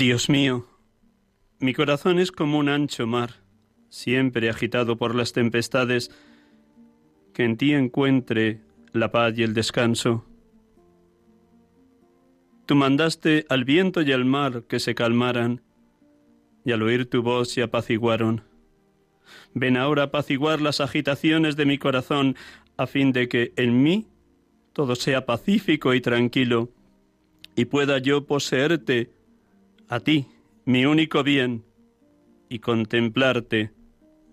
Dios mío, mi corazón es como un ancho mar, siempre agitado por las tempestades, que en ti encuentre la paz y el descanso. Tú mandaste al viento y al mar que se calmaran, y al oír tu voz se apaciguaron. Ven ahora a apaciguar las agitaciones de mi corazón, a fin de que en mí todo sea pacífico y tranquilo, y pueda yo poseerte a ti, mi único bien, y contemplarte,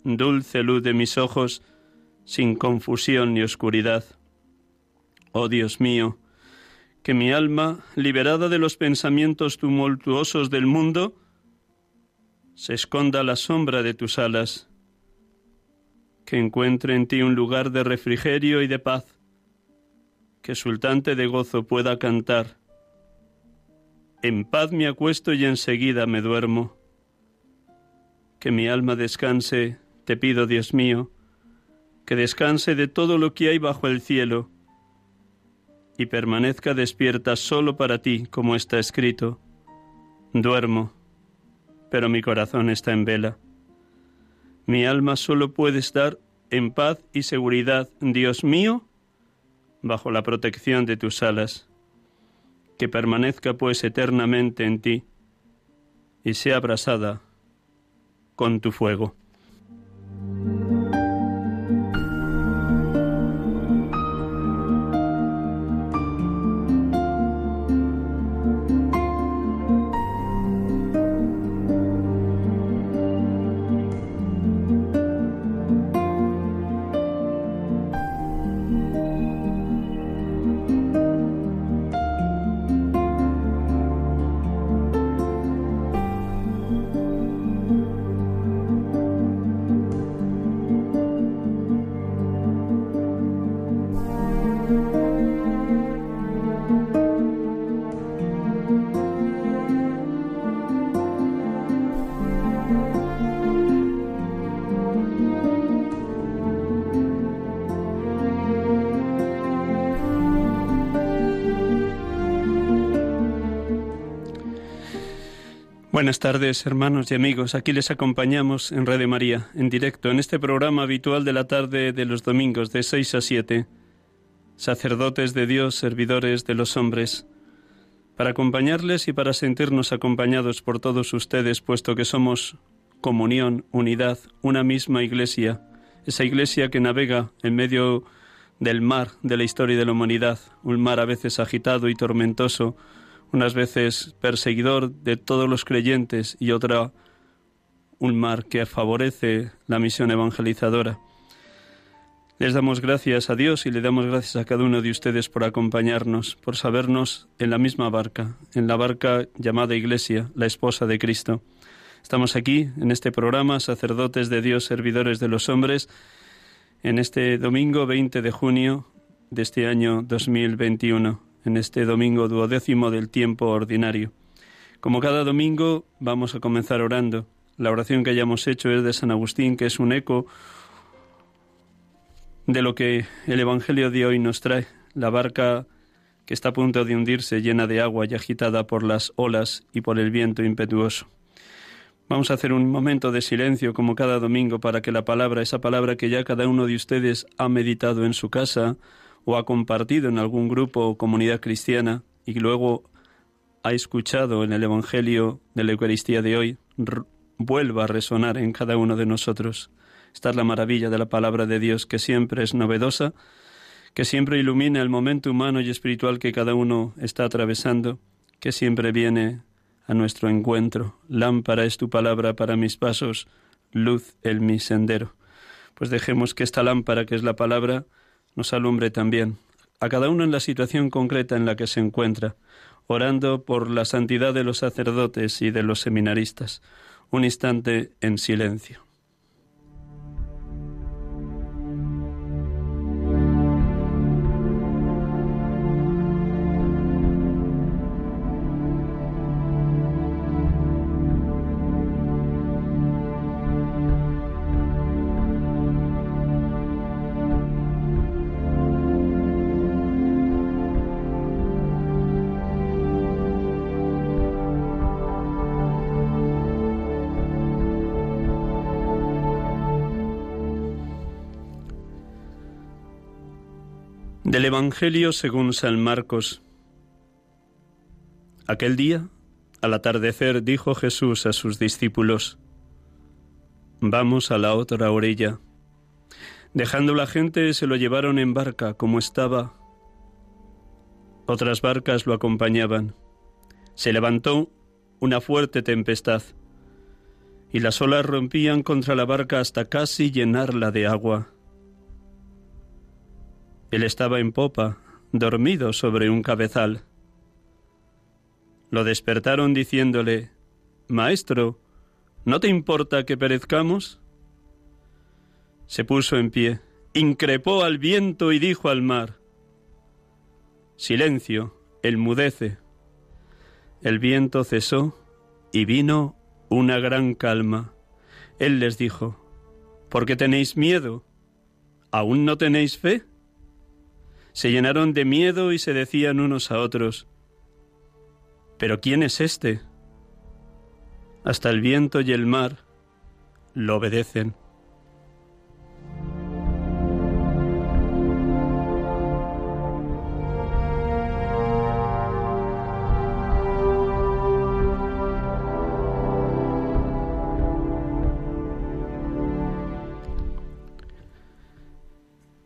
dulce luz de mis ojos, sin confusión ni oscuridad. Oh Dios mío, que mi alma, liberada de los pensamientos tumultuosos del mundo, se esconda a la sombra de tus alas, que encuentre en ti un lugar de refrigerio y de paz, que sultante de gozo pueda cantar, en paz me acuesto y enseguida me duermo. Que mi alma descanse, te pido, Dios mío, que descanse de todo lo que hay bajo el cielo y permanezca despierta solo para ti, como está escrito. Duermo, pero mi corazón está en vela. Mi alma solo puede estar en paz y seguridad, Dios mío, bajo la protección de tus alas que permanezca pues eternamente en ti y sea abrasada con tu fuego. Buenas tardes, hermanos y amigos. Aquí les acompañamos en Radio María, en directo, en este programa habitual de la tarde de los domingos, de 6 a 7. Sacerdotes de Dios, servidores de los hombres. Para acompañarles y para sentirnos acompañados por todos ustedes, puesto que somos comunión, unidad, una misma iglesia, esa iglesia que navega en medio del mar de la historia de la humanidad, un mar a veces agitado y tormentoso, unas veces perseguidor de todos los creyentes y otra un mar que favorece la misión evangelizadora. Les damos gracias a Dios y le damos gracias a cada uno de ustedes por acompañarnos, por sabernos en la misma barca, en la barca llamada Iglesia, la esposa de Cristo. Estamos aquí en este programa, sacerdotes de Dios, servidores de los hombres, en este domingo 20 de junio de este año 2021, en este domingo duodécimo del tiempo ordinario. Como cada domingo, vamos a comenzar orando. La oración que hayamos hecho es de San Agustín, que es un eco de lo que el Evangelio de hoy nos trae, la barca que está a punto de hundirse llena de agua y agitada por las olas y por el viento impetuoso. Vamos a hacer un momento de silencio como cada domingo para que la palabra, esa palabra que ya cada uno de ustedes ha meditado en su casa o ha compartido en algún grupo o comunidad cristiana y luego ha escuchado en el Evangelio de la Eucaristía de hoy, vuelva a resonar en cada uno de nosotros. Esta es la maravilla de la palabra de Dios, que siempre es novedosa, que siempre ilumina el momento humano y espiritual que cada uno está atravesando, que siempre viene a nuestro encuentro. Lámpara es tu palabra para mis pasos, luz en mi sendero. Pues dejemos que esta lámpara, que es la palabra, nos alumbre también, a cada uno en la situación concreta en la que se encuentra, orando por la santidad de los sacerdotes y de los seminaristas. Un instante en silencio. Del Evangelio según San Marcos. Aquel día, al atardecer, dijo Jesús a sus discípulos, Vamos a la otra orilla. Dejando la gente, se lo llevaron en barca como estaba. Otras barcas lo acompañaban. Se levantó una fuerte tempestad, y las olas rompían contra la barca hasta casi llenarla de agua. Él estaba en popa, dormido sobre un cabezal. Lo despertaron diciéndole, Maestro, ¿no te importa que perezcamos? Se puso en pie, increpó al viento y dijo al mar, Silencio, mudece. El viento cesó y vino una gran calma. Él les dijo, ¿por qué tenéis miedo? ¿Aún no tenéis fe? Se llenaron de miedo y se decían unos a otros, ¿pero quién es este? Hasta el viento y el mar lo obedecen.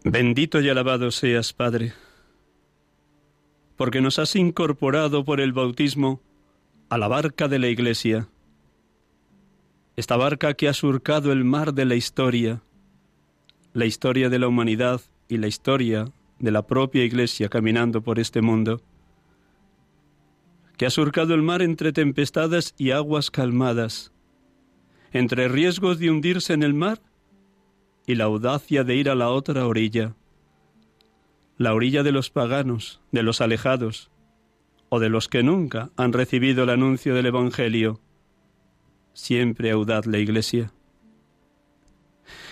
Bendito y alabado seas, Padre, porque nos has incorporado por el bautismo a la barca de la Iglesia, esta barca que ha surcado el mar de la historia, la historia de la humanidad y la historia de la propia Iglesia caminando por este mundo, que ha surcado el mar entre tempestades y aguas calmadas, entre riesgos de hundirse en el mar y la audacia de ir a la otra orilla, la orilla de los paganos, de los alejados, o de los que nunca han recibido el anuncio del Evangelio. Siempre audaz la Iglesia.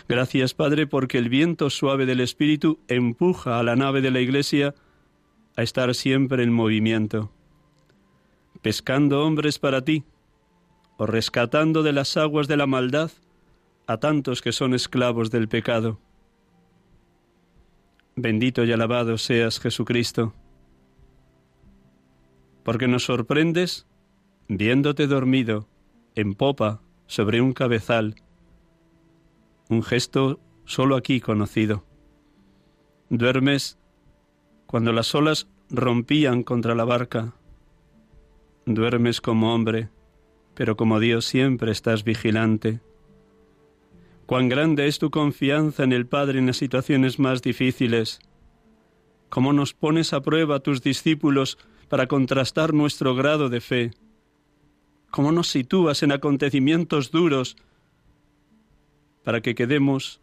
Gracias, Padre, porque el viento suave del Espíritu empuja a la nave de la Iglesia a estar siempre en movimiento, pescando hombres para ti, o rescatando de las aguas de la maldad a tantos que son esclavos del pecado. Bendito y alabado seas Jesucristo, porque nos sorprendes viéndote dormido en popa sobre un cabezal, un gesto solo aquí conocido. Duermes cuando las olas rompían contra la barca. Duermes como hombre, pero como Dios siempre estás vigilante Cuán grande es tu confianza en el Padre en las situaciones más difíciles. Cómo nos pones a prueba tus discípulos para contrastar nuestro grado de fe. Cómo nos sitúas en acontecimientos duros para que quedemos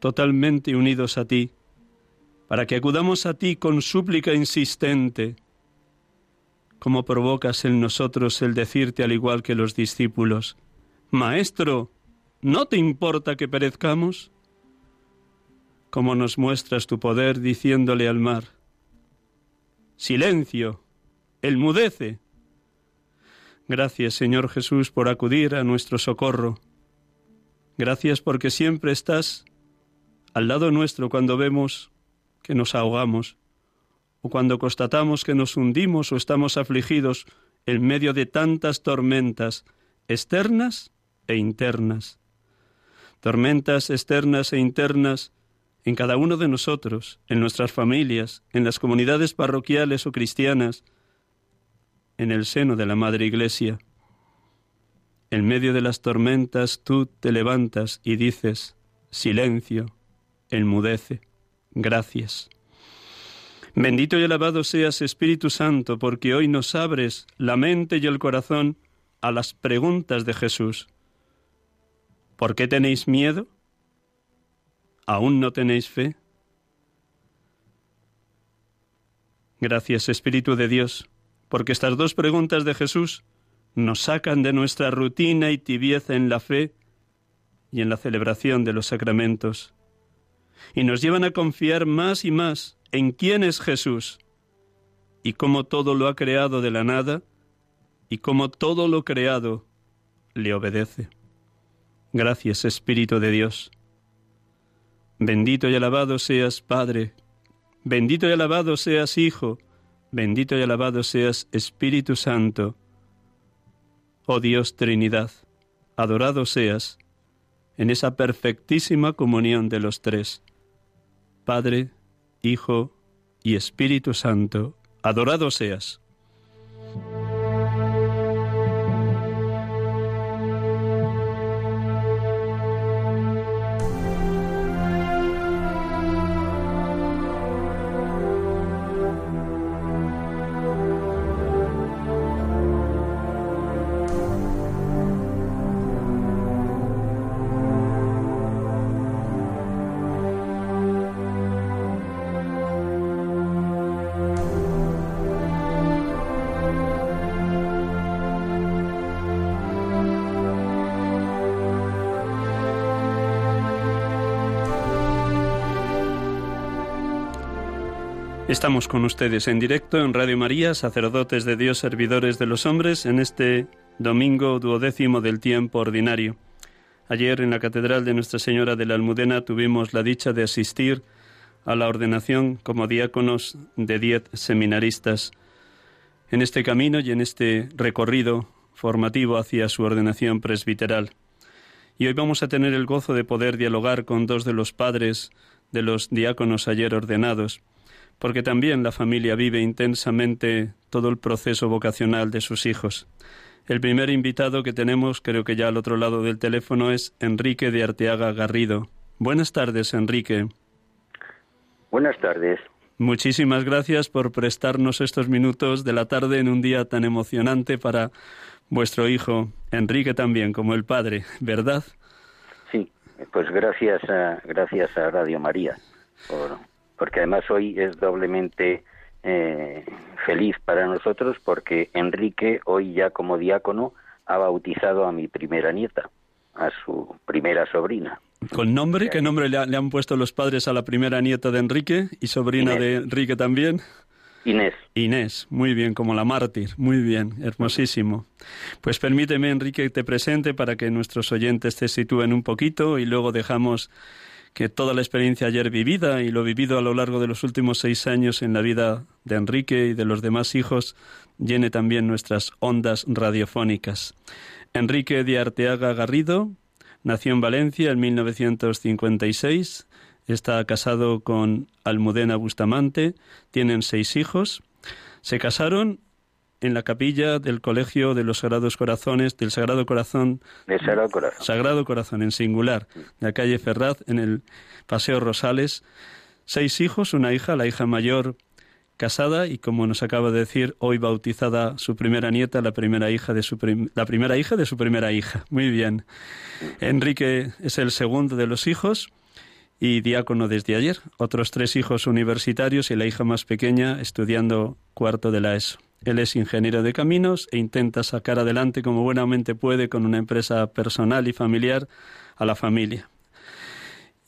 totalmente unidos a ti, para que acudamos a ti con súplica insistente. Cómo provocas en nosotros el decirte al igual que los discípulos, Maestro, ¿no te importa que perezcamos? Cómo nos muestras tu poder diciéndole al mar, Silencio, elmudece. Gracias, Señor Jesús, por acudir a nuestro socorro. Gracias porque siempre estás al lado nuestro cuando vemos que nos ahogamos o cuando constatamos que nos hundimos o estamos afligidos en medio de tantas tormentas externas e internas. Tormentas externas e internas en cada uno de nosotros, en nuestras familias, en las comunidades parroquiales o cristianas, en el seno de la Madre Iglesia. En medio de las tormentas tú te levantas y dices, silencio, enmudece, gracias. Bendito y alabado seas Espíritu Santo, porque hoy nos abres la mente y el corazón a las preguntas de Jesús. ¿Por qué tenéis miedo? ¿Aún no tenéis fe? Gracias, Espíritu de Dios, porque estas dos preguntas de Jesús nos sacan de nuestra rutina y tibieza en la fe y en la celebración de los sacramentos, y nos llevan a confiar más y más en quién es Jesús y cómo todo lo ha creado de la nada y cómo todo lo creado le obedece. Gracias, Espíritu de Dios. Bendito y alabado seas, Padre. Bendito y alabado seas, Hijo. Bendito y alabado seas, Espíritu Santo. Oh Dios Trinidad, adorado seas en esa perfectísima comunión de los tres, Padre, Hijo y Espíritu Santo, adorado seas. Estamos con ustedes en directo en Radio María, sacerdotes de Dios, servidores de los hombres, en este domingo duodécimo del tiempo ordinario. Ayer en la Catedral de Nuestra Señora de la Almudena tuvimos la dicha de asistir a la ordenación como diáconos de diez seminaristas. En este camino y en este recorrido formativo hacia su ordenación presbiteral. Y hoy vamos a tener el gozo de poder dialogar con dos de los padres de los diáconos ayer ordenados porque también la familia vive intensamente todo el proceso vocacional de sus hijos. El primer invitado que tenemos, creo que ya al otro lado del teléfono, es Enrique de Arteaga Garrido. Buenas tardes, Enrique. Buenas tardes. Muchísimas gracias por prestarnos estos minutos de la tarde en un día tan emocionante para vuestro hijo, Enrique también, como el padre, ¿verdad? Sí, pues gracias a, gracias a Radio María por, porque además hoy es doblemente eh, feliz para nosotros porque Enrique hoy ya como diácono ha bautizado a mi primera nieta, a su primera sobrina. ¿Con nombre? ¿Qué nombre le, han puesto los padres a la primera nieta de Enrique y sobrina de Enrique también? Inés. Inés, muy bien, como la mártir, muy bien, hermosísimo. Pues permíteme, Enrique, que te presente para que nuestros oyentes te sitúen un poquito y luego dejamos que toda la experiencia ayer vivida y lo vivido a lo largo de los últimos seis años en la vida de Enrique y de los demás hijos llene también nuestras ondas radiofónicas. Enrique de Arteaga Garrido nació en Valencia en 1956, está casado con Almudena Bustamante, tienen seis hijos, se casaron en la capilla del Colegio de los Sagrados Corazones, del Sagrado Corazón. Del Sagrado Corazón. Sagrado Corazón, en singular, de la calle Ferraz, en el Paseo Rosales. Seis hijos, una hija, la hija mayor casada y como nos acaba de decir hoy bautizada su primera nieta, la primera hija de su la primera hija de su primera hija. Muy bien. Enrique es el segundo de los hijos y diácono desde ayer. Otros tres hijos universitarios y la hija más pequeña estudiando cuarto de la ESO. Él es ingeniero de caminos e intenta sacar adelante como buenamente puede con una empresa personal y familiar a la familia.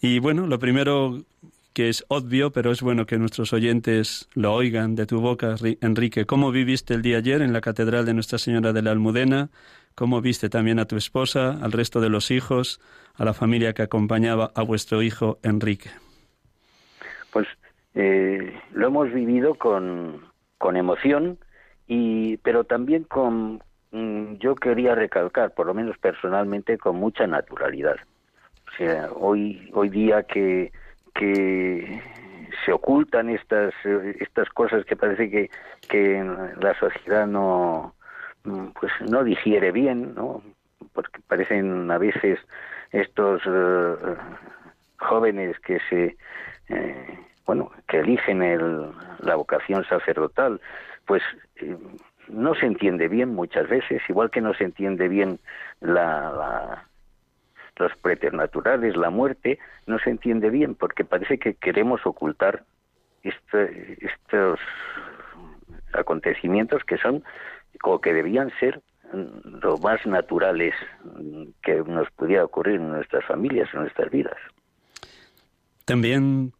Y bueno, lo primero que es obvio, pero es bueno que nuestros oyentes lo oigan de tu boca, Enrique. ¿Cómo viviste el día ayer en la Catedral de Nuestra Señora de la Almudena? ¿Cómo viste también a tu esposa, al resto de los hijos, a la familia que acompañaba a vuestro hijo Enrique? Pues eh, lo hemos vivido con, con emoción, y, pero también con, mm, yo quería recalcar, por lo menos personalmente, con mucha naturalidad. O sea, hoy, hoy día que que se ocultan estas estas cosas que parece que, que la sociedad no pues no digiere bien no porque parecen a veces estos eh, jóvenes que se eh, bueno que eligen el, la vocación sacerdotal pues eh, no se entiende bien muchas veces igual que no se entiende bien la los preternaturales, la muerte, no se entiende bien porque parece que queremos ocultar este, estos acontecimientos que son o que debían ser lo más naturales que nos pudiera ocurrir en nuestras familias, en nuestras vidas. También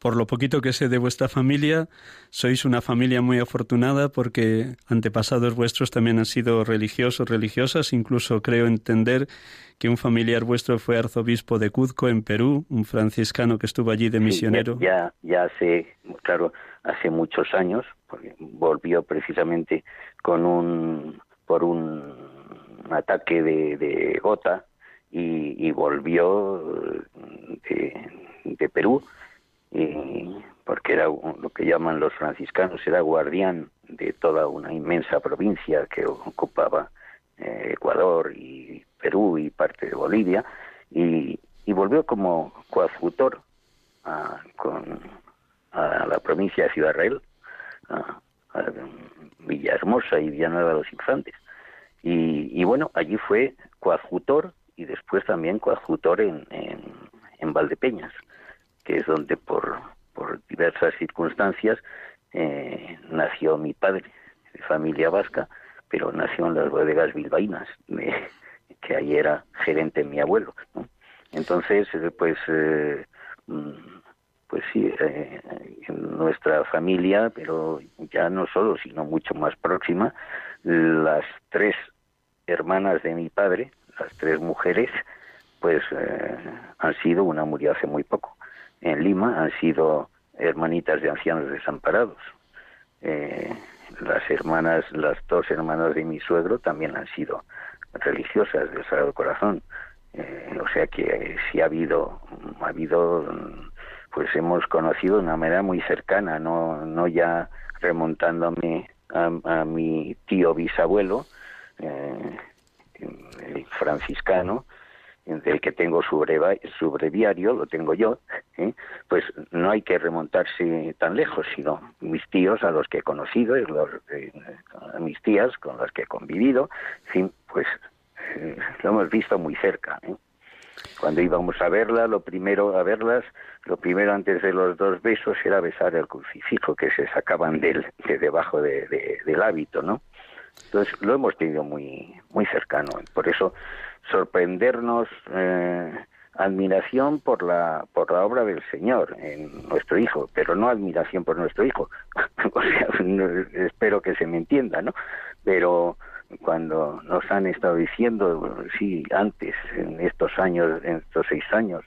por lo poquito que sé de vuestra familia, sois una familia muy afortunada porque antepasados vuestros también han sido religiosos, religiosas. Incluso creo entender que un familiar vuestro fue arzobispo de Cuzco, en Perú, un franciscano que estuvo allí de misionero. ya, ya hace, claro, hace muchos años, porque volvió precisamente con un, por un ataque de, gota y, volvió de, de Perú porque era lo que llaman los franciscanos, era guardián de toda una inmensa provincia que ocupaba eh, Ecuador y Perú y parte de Bolivia, y, volvió como coadjutor a, con, a la provincia de Ciudad Real, a, Villahermosa y Villanueva de los Infantes. Y, bueno, allí fue coadjutor y después también coadjutor en, en Valdepeñas que es donde por, por diversas circunstancias eh, nació mi padre, de familia vasca, pero nació en las bodegas bilbaínas, que ahí era gerente mi abuelo. Entonces, eh, pues, eh, mm, pues sí, en nuestra familia, pero ya no solo, sino mucho más próxima, las tres hermanas de mi padre, las tres mujeres, pues han sido, una murió hace muy poco, en Lima han sido hermanitas de ancianos desamparados. Eh, las hermanas, las dos hermanas de mi suegro también han sido religiosas del Sagrado Corazón. Eh, o sea que sí ha habido, ha habido, pues hemos conocido de una manera muy cercana, no, no ya remontándome a, mi tío bisabuelo, eh, franciscano, del que tengo su, breviario, lo tengo yo, ¿eh? pues no hay que remontarse tan lejos, sino mis tíos a los que he conocido, los, eh, mis tías con las que he convivido, pues eh, lo hemos visto muy cerca. Cuando íbamos a verla, lo primero a verlas, lo primero antes de los dos besos era besar el crucifijo que se sacaban del, de debajo del hábito, ¿no? Entonces lo hemos tenido muy muy cercano. Por eso sorprendernos eh, admiración por la por la obra del Señor en nuestro hijo, pero no admiración por nuestro hijo. o sea, espero que se me entienda, ¿no? Pero cuando nos han estado diciendo, sí, antes, en estos años, en estos seis años,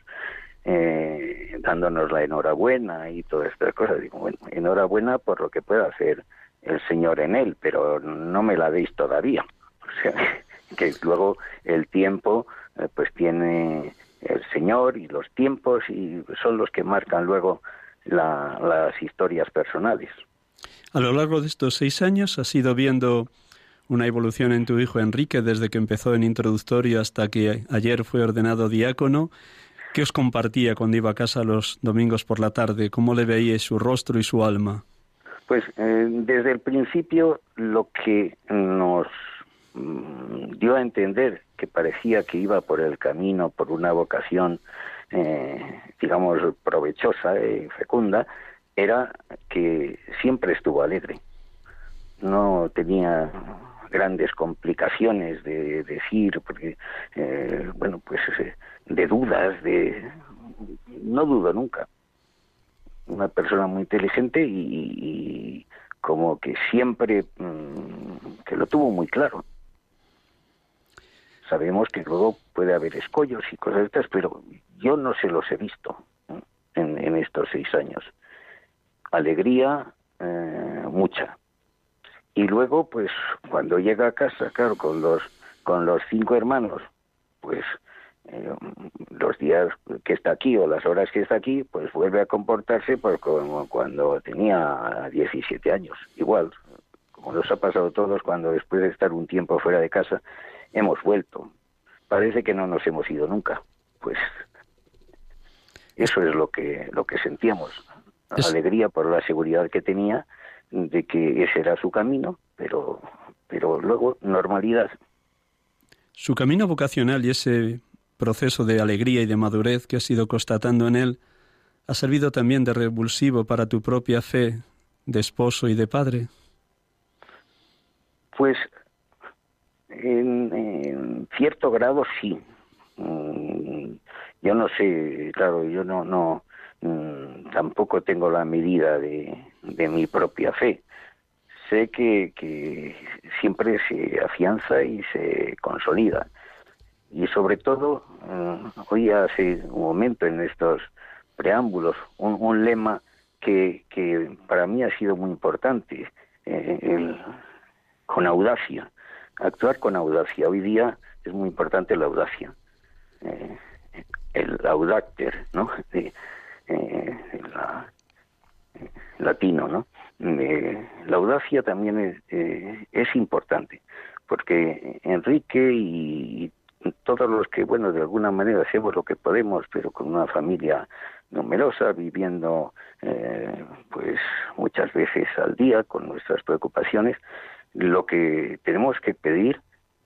eh, dándonos la enhorabuena y todas estas cosas, digo, bueno, enhorabuena por lo que pueda hacer el Señor en él, pero no me la deis todavía. O sea, que luego el tiempo eh, pues tiene el Señor y los tiempos y son los que marcan luego las historias personales. A lo largo de estos seis años has ido viendo una evolución en tu hijo Enrique desde que empezó en introductorio hasta que ayer fue ordenado diácono. ¿Qué os compartía cuando iba a casa los domingos por la tarde? ¿Cómo le veíais su rostro y su alma? Pues eh, desde el principio lo que nos mm, dio a entender que parecía que iba por el camino, por una vocación, eh, digamos, provechosa y fecunda, era que siempre estuvo alegre. No tenía grandes complicaciones de decir, porque, eh, bueno, pues de dudas, de... No dudo nunca una persona muy inteligente y, como que siempre mm, que lo tuvo muy claro. Sabemos que luego puede haber escollos y cosas de estas, pero yo no se los he visto en, estos seis años. Alegría, eh, mucha. Y luego, pues, cuando llega a casa, claro, con los, con los cinco hermanos, pues los días que está aquí o las horas que está aquí, pues vuelve a comportarse pues como cuando tenía 17 años. Igual, como nos ha pasado a todos cuando después de estar un tiempo fuera de casa hemos vuelto. Parece que no nos hemos ido nunca. Pues eso es lo que lo que sentíamos. Alegría por la seguridad que tenía de que ese era su camino, pero pero luego normalidad. Su camino vocacional y ese proceso de alegría y de madurez que has ido constatando en él ha servido también de revulsivo para tu propia fe de esposo y de padre? Pues en, cierto grado sí. Mm, yo no sé, claro, yo no, no mm, tampoco tengo la medida de, de mi propia fe. Sé que siempre se afianza y se consolida y sobre todo, uh, hoy hace un momento en estos preámbulos, un, lema que, que, para mí ha sido muy importante, eh, el, con audacia, actuar con audacia. Hoy día es muy importante la audacia, eh, el audacter, ¿no? De, eh, la, latino, ¿no? la audacia también es, es importante, porque Enrique y todos los que, bueno, de alguna manera hacemos lo que podemos, pero con una familia numerosa, viviendo eh, pues muchas veces al día con nuestras preocupaciones, lo que tenemos que pedir,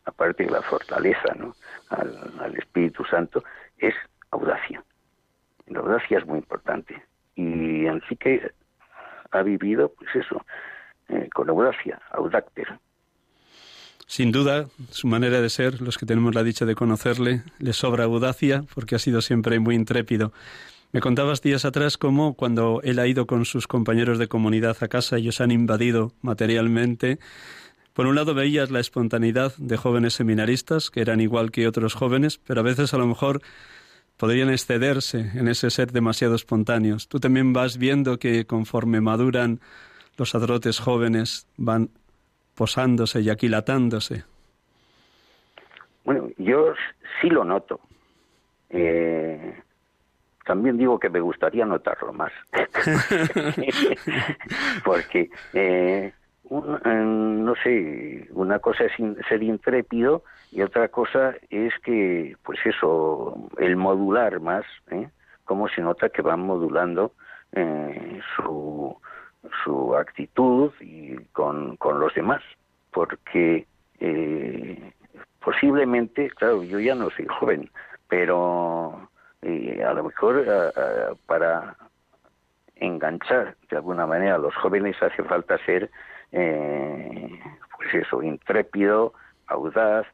aparte de la fortaleza ¿no? al, Espíritu Santo, es audacia. La audacia es muy importante. Y Enrique ha vivido, pues eso, eh, con audacia, audácter, sin duda, su manera de ser, los que tenemos la dicha de conocerle, le sobra audacia porque ha sido siempre muy intrépido. Me contabas días atrás cómo cuando él ha ido con sus compañeros de comunidad a casa, ellos han invadido materialmente. Por un lado veías la espontaneidad de jóvenes seminaristas, que eran igual que otros jóvenes, pero a veces a lo mejor podrían excederse en ese ser demasiado espontáneos. Tú también vas viendo que conforme maduran los sacerdotes jóvenes van posándose y aquilatándose. Bueno, yo sí lo noto. Eh, también digo que me gustaría notarlo más. Porque, eh, no sé, una cosa es ser intrépido y otra cosa es que, pues eso, el modular más, ¿eh? cómo se nota que van modulando su, su actitud y con, con los demás, porque eh, posiblemente, claro, yo ya no soy joven, pero eh, a lo mejor para enganchar de alguna manera a los jóvenes hace falta ser, eh, pues eso, intrépido, audaz.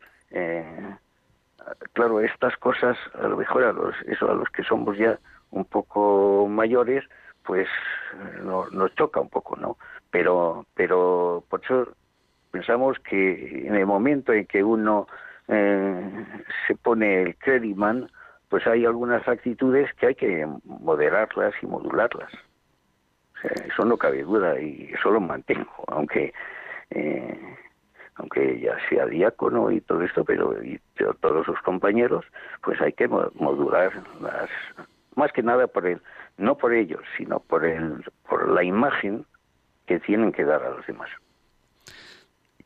claro, estas cosas, a lo mejor a los, eso, a los que somos ya un poco mayores, pues nos choca un poco, ¿no? Pero, pero por eso pensamos que en el momento en que uno eh, se pone el crediman, pues hay algunas actitudes que hay que moderarlas y modularlas. eso no cabe duda y eso lo mantengo, aunque eh, aunque ya sea diácono y todo esto, pero y todos sus compañeros, pues hay que modular las, más que nada por el no por ellos, sino por, el, por la imagen que tienen que dar a los demás.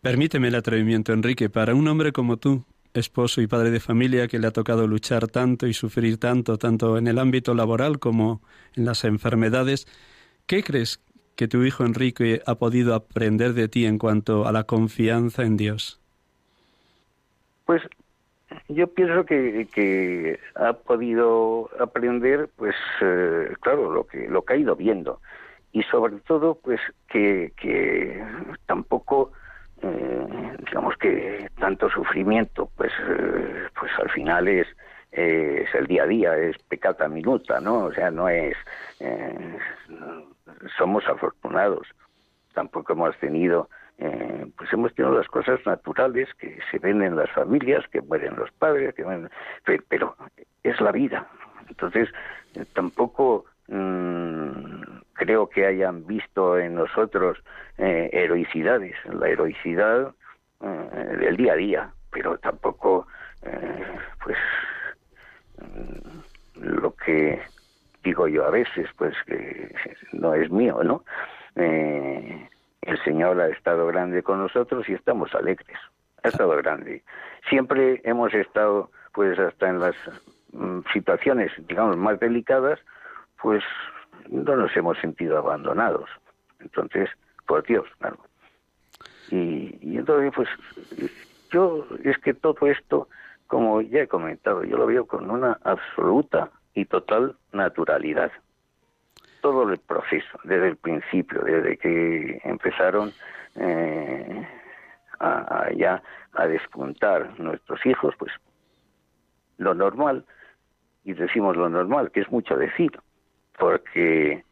Permíteme el atrevimiento, Enrique, para un hombre como tú, esposo y padre de familia que le ha tocado luchar tanto y sufrir tanto, tanto en el ámbito laboral como en las enfermedades, ¿qué crees que tu hijo Enrique ha podido aprender de ti en cuanto a la confianza en Dios? Pues yo pienso que, ha podido aprender, pues eh, claro, lo que lo que ha ido viendo y sobre todo, pues que, que tampoco eh, digamos que tanto sufrimiento, pues, eh, pues al final es, el día a día, es pecata minuta, ¿no? O sea, no es, somos afortunados, tampoco hemos tenido, pues hemos tenido las cosas naturales que se ven en las familias, que mueren los padres, que pero es la vida. Entonces, tampoco mm, creo que hayan visto en nosotros eh, heroicidades, la heroicidad eh, del día a día, pero tampoco, eh, pues, mm, lo que digo yo a veces, pues, que no es mío, ¿no? El Señor ha estado grande con nosotros y estamos alegres, ha estado grande. Siempre hemos estado, pues, hasta en las mm, situaciones, digamos, más delicadas, pues no nos hemos sentido abandonados. Entonces, por Dios, claro. Y, y entonces, pues, yo es que todo esto, como ya he comentado, yo lo veo con una absoluta y total naturalidad. Todo el proceso, desde el principio, desde que empezaron eh, a, ya a despuntar nuestros hijos, pues lo normal, y decimos lo normal, que es mucho decir, porque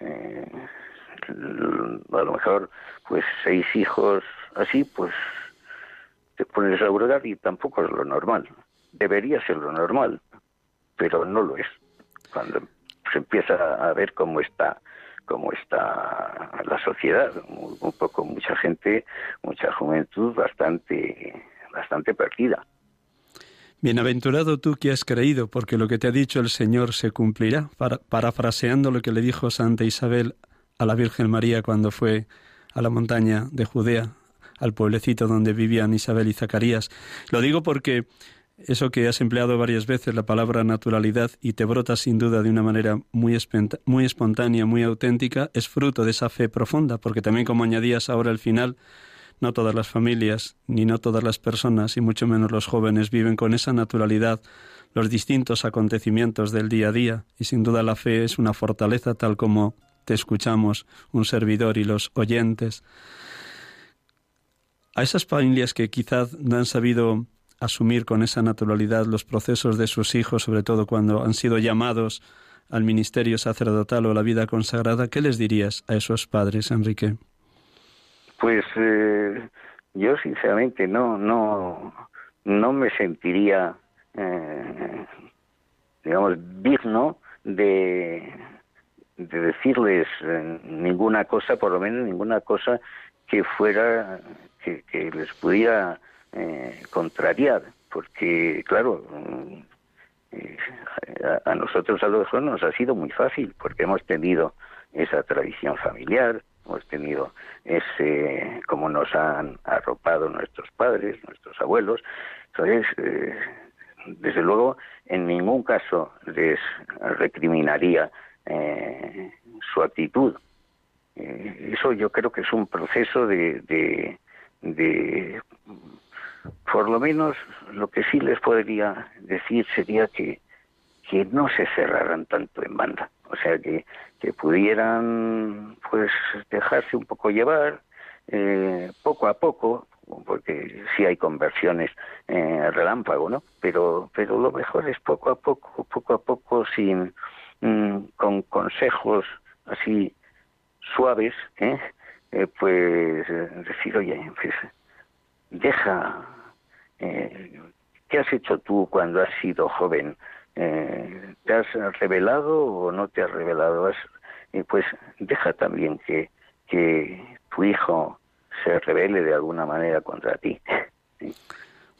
eh, a lo mejor pues seis hijos así pues te pones a brogar y tampoco es lo normal. Debería ser lo normal pero no lo es. Cuando se empieza a ver cómo está cómo está la sociedad. Un poco mucha gente mucha juventud bastante bastante perdida. Bienaventurado tú que has creído, porque lo que te ha dicho el Señor se cumplirá, parafraseando lo que le dijo Santa Isabel a la Virgen María cuando fue a la montaña de Judea, al pueblecito donde vivían Isabel y Zacarías. Lo digo porque eso que has empleado varias veces, la palabra naturalidad, y te brota sin duda de una manera muy, muy espontánea, muy auténtica, es fruto de esa fe profunda, porque también como añadías ahora al final, no todas las familias, ni no todas las personas, y mucho menos los jóvenes, viven con esa naturalidad los distintos acontecimientos del día a día, y sin duda la fe es una fortaleza tal como te escuchamos, un servidor y los oyentes. A esas familias que quizás no han sabido asumir con esa naturalidad los procesos de sus hijos, sobre todo cuando han sido llamados al ministerio sacerdotal o a la vida consagrada, ¿qué les dirías a esos padres, Enrique? Pues eh, yo sinceramente no no no me sentiría eh, digamos digno de, de decirles eh, ninguna cosa, por lo menos ninguna cosa que fuera que les pudiera eh, contrariar, porque claro eh, a, nosotros a lo mejor nos ha sido muy fácil porque hemos tenido esa tradición familiar, hemos tenido ese, como nos han arropado nuestros padres, nuestros abuelos. Entonces, eh, desde luego, en ningún caso les recriminaría eh, su actitud. Eso yo creo que es un proceso de, de, por lo menos, lo que sí les podría decir sería que, que no se cerraran tanto en banda. O sea, que, que pudieran pues dejarse un poco llevar eh, poco a poco porque sí hay conversiones eh, relámpago no pero pero lo mejor es poco a poco poco a poco sin mm, con consejos así suaves ¿eh? eh pues decir oye pues deja eh, qué has hecho tú cuando has sido joven eh, ¿te has revelado o no te has revelado? y pues deja también que, que tu hijo se revele de alguna manera contra ti.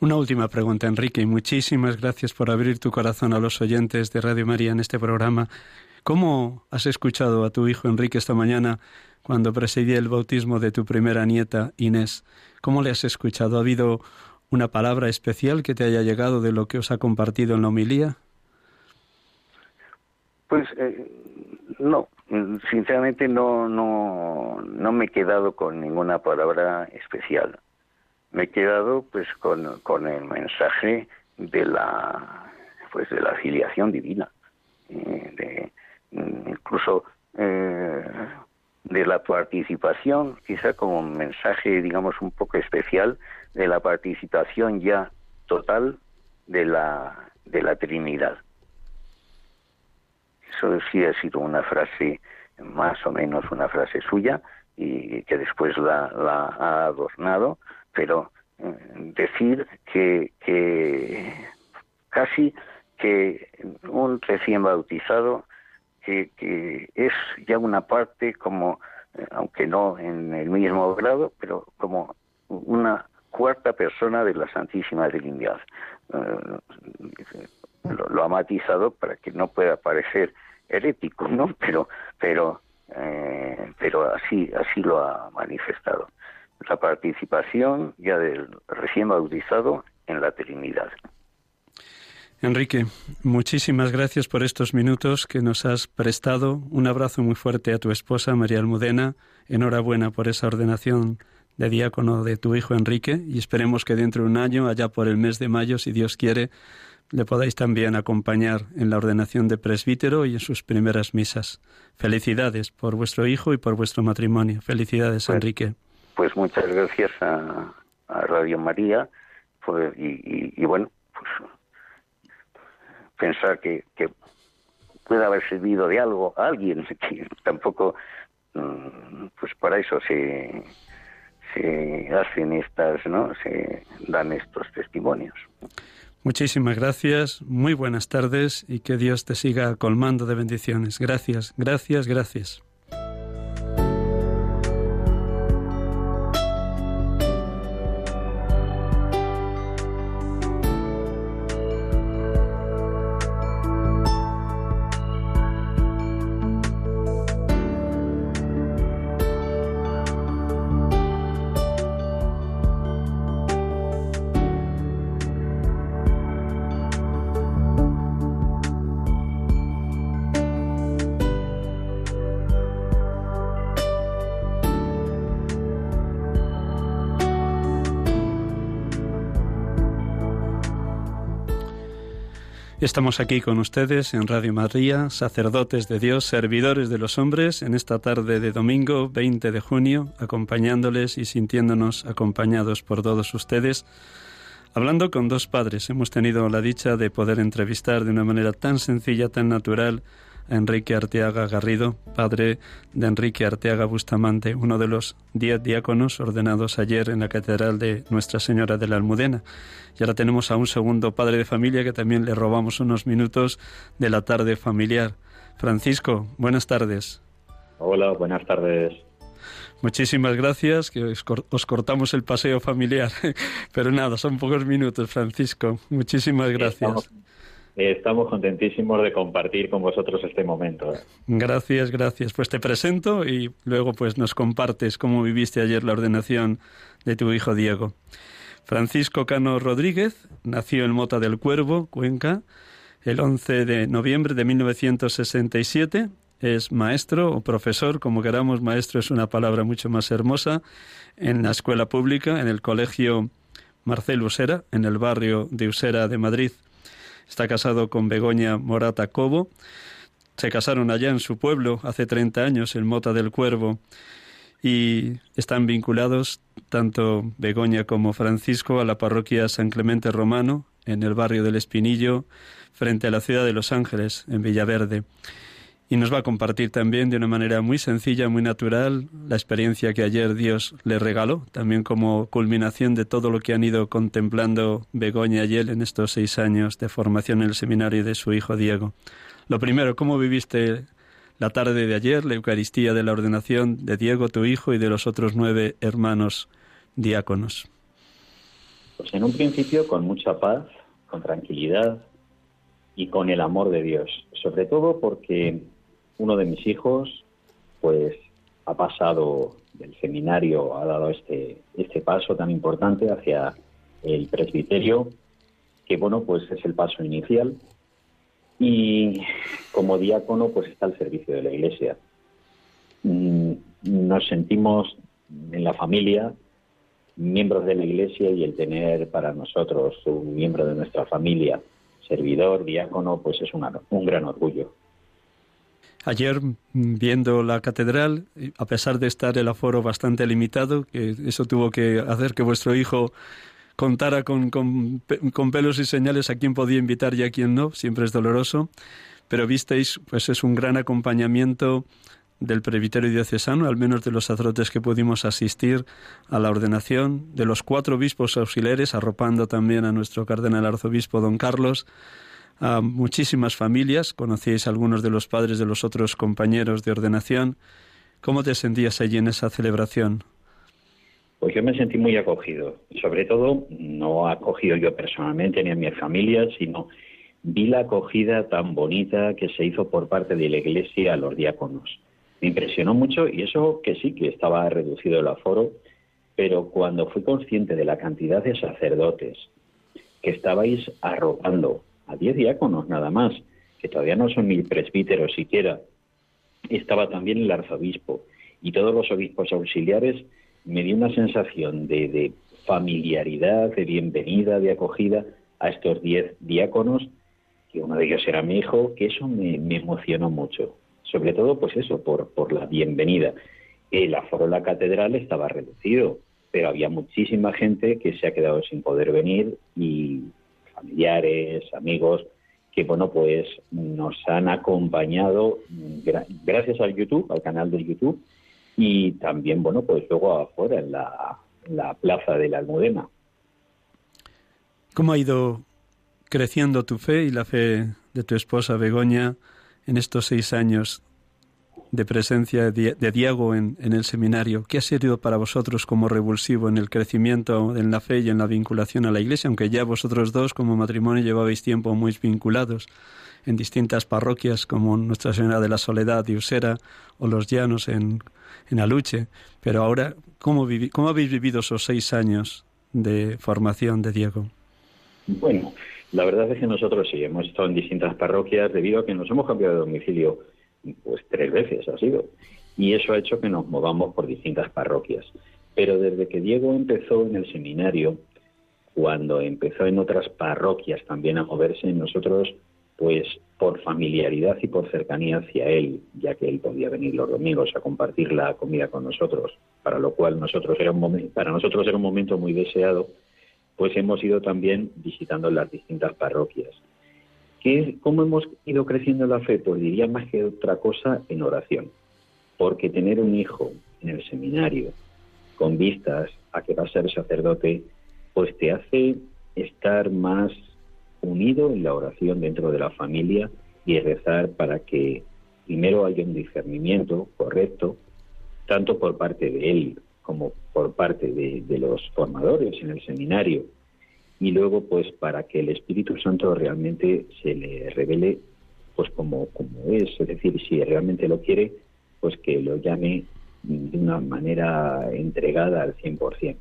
Una última pregunta, Enrique, y muchísimas gracias por abrir tu corazón a los oyentes de Radio María en este programa. ¿Cómo has escuchado a tu hijo Enrique esta mañana cuando presidía el bautismo de tu primera nieta Inés? ¿Cómo le has escuchado? ¿Ha habido una palabra especial que te haya llegado de lo que os ha compartido en la homilía? Pues eh, no, sinceramente no, no, no me he quedado con ninguna palabra especial. Me he quedado pues con, con el mensaje de la pues de la filiación divina, eh, de, incluso eh, de la participación, quizá como un mensaje, digamos, un poco especial de la participación ya total de la, de la Trinidad. Eso sí ha sido una frase, más o menos una frase suya, y que después la, ha adornado, pero eh, decir que, que casi que un recién bautizado que, es ya una parte como, eh, aunque no en el mismo grado, pero como una cuarta persona de la Santísima Trinidad. Eh, lo, ha matizado para que no pueda parecer herético, ¿no? Pero, pero, eh, pero así, así lo ha manifestado. La participación ya del recién bautizado en la Trinidad. Enrique, muchísimas gracias por estos minutos que nos has prestado. Un abrazo muy fuerte a tu esposa María Almudena. Enhorabuena por esa ordenación de diácono de tu hijo Enrique y esperemos que dentro de un año, allá por el mes de mayo, si Dios quiere, le podáis también acompañar en la ordenación de presbítero y en sus primeras misas. Felicidades por vuestro hijo y por vuestro matrimonio. Felicidades, pues, Enrique. Pues muchas gracias a, Radio María pues, y, bueno, pues pensar que, que puede haber servido de algo a alguien, que tampoco, mm, pues para eso se se hacen estas, ¿no? Se dan estos testimonios. Muchísimas gracias, muy buenas tardes y que Dios te siga colmando de bendiciones. Gracias, gracias, gracias. Estamos aquí con ustedes en Radio María, sacerdotes de Dios, servidores de los hombres, en esta tarde de domingo 20 de junio, acompañándoles y sintiéndonos acompañados por todos ustedes. Hablando con dos padres, hemos tenido la dicha de poder entrevistar de una manera tan sencilla, tan natural, Enrique Arteaga Garrido, padre de Enrique Arteaga Bustamante, uno de los diez diáconos ordenados ayer en la Catedral de Nuestra Señora de la Almudena. Y ahora tenemos a un segundo padre de familia que también le robamos unos minutos de la tarde familiar. Francisco, buenas tardes. Hola, buenas tardes. Muchísimas gracias, que os, cortamos el paseo familiar, pero nada, son pocos minutos, Francisco. Muchísimas gracias. Estamos contentísimos de compartir con vosotros este momento. ¿eh? Gracias, gracias. Pues te presento y luego pues nos compartes cómo viviste ayer la ordenación de tu hijo Diego. Francisco Cano Rodríguez nació en Mota del Cuervo, Cuenca, el 11 de noviembre de 1967. Es maestro o profesor, como queramos, maestro es una palabra mucho más hermosa, en la escuela pública, en el colegio Marcel Usera, en el barrio de Usera de Madrid. Está casado con Begoña Morata Cobo. Se casaron allá en su pueblo hace 30 años, en Mota del Cuervo, y están vinculados tanto Begoña como Francisco a la parroquia San Clemente Romano, en el barrio del Espinillo, frente a la ciudad de Los Ángeles, en Villaverde y nos va a compartir también de una manera muy sencilla, muy natural, la experiencia que ayer Dios le regaló, también como culminación de todo lo que han ido contemplando Begoña y él en estos seis años de formación en el seminario de su hijo Diego. Lo primero, ¿cómo viviste la tarde de ayer, la Eucaristía de la ordenación de Diego, tu hijo, y de los otros nueve hermanos diáconos? Pues en un principio con mucha paz, con tranquilidad y con el amor de Dios, sobre todo porque uno de mis hijos, pues ha pasado del seminario, ha dado este, este paso tan importante hacia el presbiterio, que bueno, pues es el paso inicial. Y como diácono, pues está al servicio de la iglesia. Mm, nos sentimos en la familia miembros de la iglesia y el tener para nosotros un miembro de nuestra familia, servidor, diácono, pues es un gran orgullo. Ayer, mm, viendo la catedral, a pesar de estar el aforo bastante limitado, que eso tuvo que hacer que vuestro hijo contara con, con, pelos y señales a quién podía invitar y a quién no, siempre es doloroso, pero visteis, pues es un gran acompañamiento del presbiterio diocesano, al menos de los sacerdotes que pudimos asistir a la ordenación, de los cuatro obispos auxiliares, arropando también a nuestro cardenal arzobispo don Carlos, a muchísimas familias, conocíais a algunos de los padres de los otros compañeros de ordenación. ¿Cómo te sentías allí en esa celebración? Pues yo me sentí muy acogido, sobre todo no acogido yo personalmente ni a mi familia, sino vi la acogida tan bonita que se hizo por parte de la Iglesia a los diáconos. Me impresionó mucho y eso que sí, que estaba reducido el aforo, pero cuando fui consciente de la cantidad de sacerdotes que estabais arropando a diez diáconos nada más, que todavía no son ni presbíteros siquiera, estaba también el arzobispo y todos los obispos auxiliares, me dio una sensación de, familiaridad, de bienvenida, de acogida a estos diez diáconos, que uno de ellos era mi hijo, que eso me, emocionó mucho. Sobre todo, pues eso, por, por la bienvenida. El aforo de la catedral estaba reducido, pero había muchísima gente que se ha quedado sin poder venir y familiares, amigos, que bueno, pues nos han acompañado gracias al YouTube, al canal de YouTube, y también, bueno, pues luego afuera en la, en la plaza de la Almudena. ¿Cómo ha ido creciendo tu fe y la fe de tu esposa Begoña en estos seis años de presencia de Diego en, el seminario. ¿Qué ha sido para vosotros como revulsivo en el crecimiento en la fe y en la vinculación a la Iglesia? Aunque ya vosotros dos como matrimonio llevabais tiempo muy vinculados en distintas parroquias como Nuestra Señora de la Soledad y Usera o Los Llanos en, en Aluche. Pero ahora, ¿cómo, ¿cómo habéis vivido esos seis años de formación de Diego? Bueno, la verdad es que nosotros sí hemos estado en distintas parroquias debido a que nos hemos cambiado de domicilio pues tres veces ha sido. Y eso ha hecho que nos movamos por distintas parroquias. Pero desde que Diego empezó en el seminario, cuando empezó en otras parroquias también a moverse, nosotros, pues por familiaridad y por cercanía hacia él, ya que él podía venir los domingos a compartir la comida con nosotros, para lo cual nosotros era un para nosotros era un momento muy deseado, pues hemos ido también visitando las distintas parroquias. ¿Cómo hemos ido creciendo la fe? Pues diría más que otra cosa en oración. Porque tener un hijo en el seminario con vistas a que va a ser sacerdote, pues te hace estar más unido en la oración dentro de la familia y rezar para que primero haya un discernimiento correcto, tanto por parte de él como por parte de los formadores en el seminario, y luego pues para que el Espíritu Santo realmente se le revele pues como, como es, es decir, si realmente lo quiere, pues que lo llame de una manera entregada al 100%.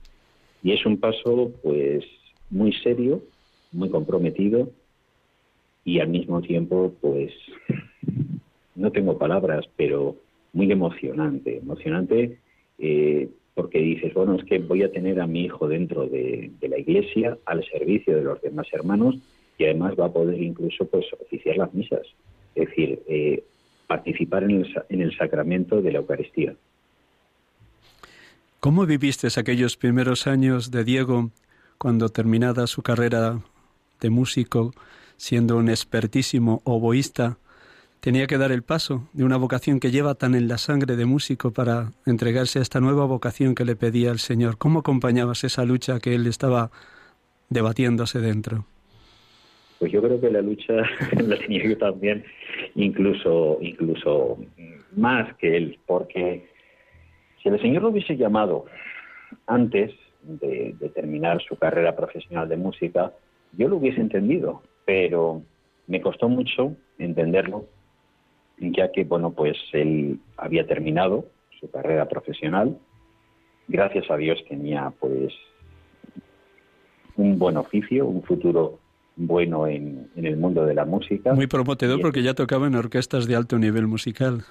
Y es un paso pues muy serio, muy comprometido y al mismo tiempo pues no tengo palabras, pero muy emocionante, emocionante eh, porque dices, bueno, es que voy a tener a mi hijo dentro de, la iglesia al servicio de los demás hermanos y además va a poder incluso pues oficiar las misas, es decir, eh, participar en el, en el sacramento de la Eucaristía. ¿Cómo viviste aquellos primeros años de Diego cuando terminada su carrera de músico, siendo un expertísimo oboísta, tenía que dar el paso de una vocación que lleva tan en la sangre de músico para entregarse a esta nueva vocación que le pedía el Señor. ¿Cómo acompañabas esa lucha que él estaba debatiéndose dentro? Pues yo creo que la lucha la tenía yo también, incluso, incluso más que él, porque si el Señor lo hubiese llamado antes de, de terminar su carrera profesional de música, yo lo hubiese entendido, pero me costó mucho entenderlo ya que, bueno, pues él había terminado su carrera profesional. Gracias a Dios tenía, pues, un buen oficio, un futuro bueno en, el mundo de la música. Muy prometedor porque ya tocaba en orquestas de alto nivel musical.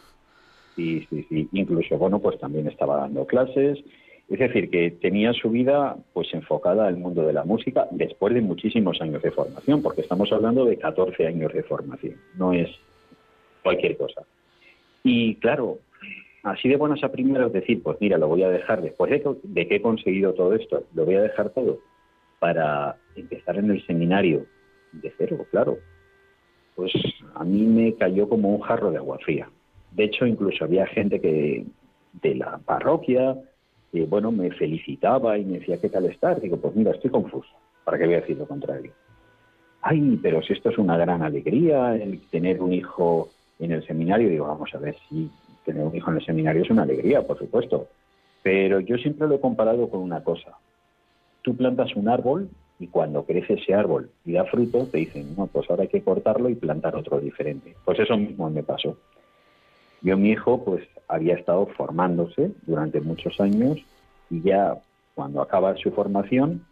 Sí, sí, sí. Incluso, bueno, pues también estaba dando clases. Es decir, que tenía su vida pues enfocada al mundo de la música después de muchísimos años de formación, porque estamos hablando de 14 años de formación, no es cualquier cosa. Y claro, así de buenas a primeras decir, pues mira, lo voy a dejar después de de que he conseguido todo esto, lo voy a dejar todo para empezar en el seminario de cero, claro, pues a mí me cayó como un jarro de agua fría. De hecho, incluso había gente que de la parroquia, que, bueno, me felicitaba y me decía, ¿qué tal estás? Digo, pues mira, estoy confuso. ¿Para qué voy a decir lo contrario? Ay, pero si esto es una gran alegría, el tener un hijo en el seminario, digo, vamos a ver si tener un hijo en el seminario es una alegría, por supuesto. Pero yo siempre lo he comparado con una cosa. Tú plantas un árbol y cuando crece ese árbol y da fruto, te dicen, no, pues ahora hay que cortarlo y plantar otro diferente. Pues eso mismo me pasó. Yo, mi hijo, pues había estado formándose durante muchos años y ya cuando acaba su formación,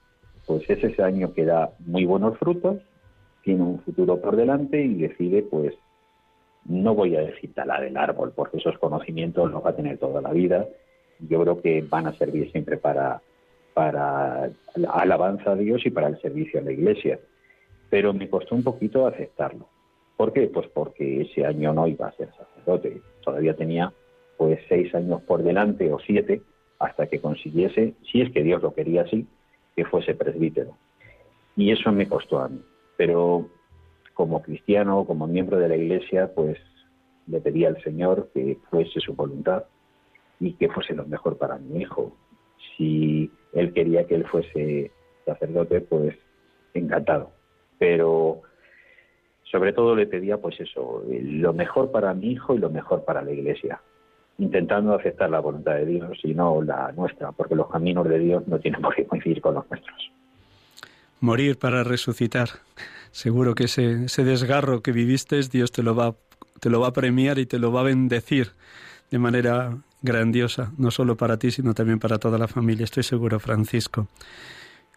pues es ese año que da muy buenos frutos, tiene un futuro por delante y decide, pues, no voy a decir talar el árbol, porque esos conocimientos los va a tener toda la vida. Yo creo que van a servir siempre para para la alabanza a Dios y para el servicio a la iglesia. Pero me costó un poquito aceptarlo. ¿Por qué? Pues porque ese año no iba a ser sacerdote. Todavía tenía pues seis años por delante o siete hasta que consiguiese, si es que Dios lo quería así, que fuese presbítero. Y eso me costó a mí. Pero como cristiano, como miembro de la iglesia, pues le pedí al Señor que fuese su voluntad y que fuese lo mejor para mi hijo. Si él quería que él fuese sacerdote, pues encantado. Pero sobre todo le pedía pues eso, lo mejor para mi hijo y lo mejor para la iglesia, intentando aceptar la voluntad de Dios y no la nuestra, porque los caminos de Dios no tienen por qué coincidir con los nuestros. Morir para resucitar. Seguro que ese, desgarro que viviste, Dios te lo va te lo va a premiar y te lo va a bendecir de manera grandiosa, no solo para ti, sino también para toda la familia, estoy seguro, Francisco.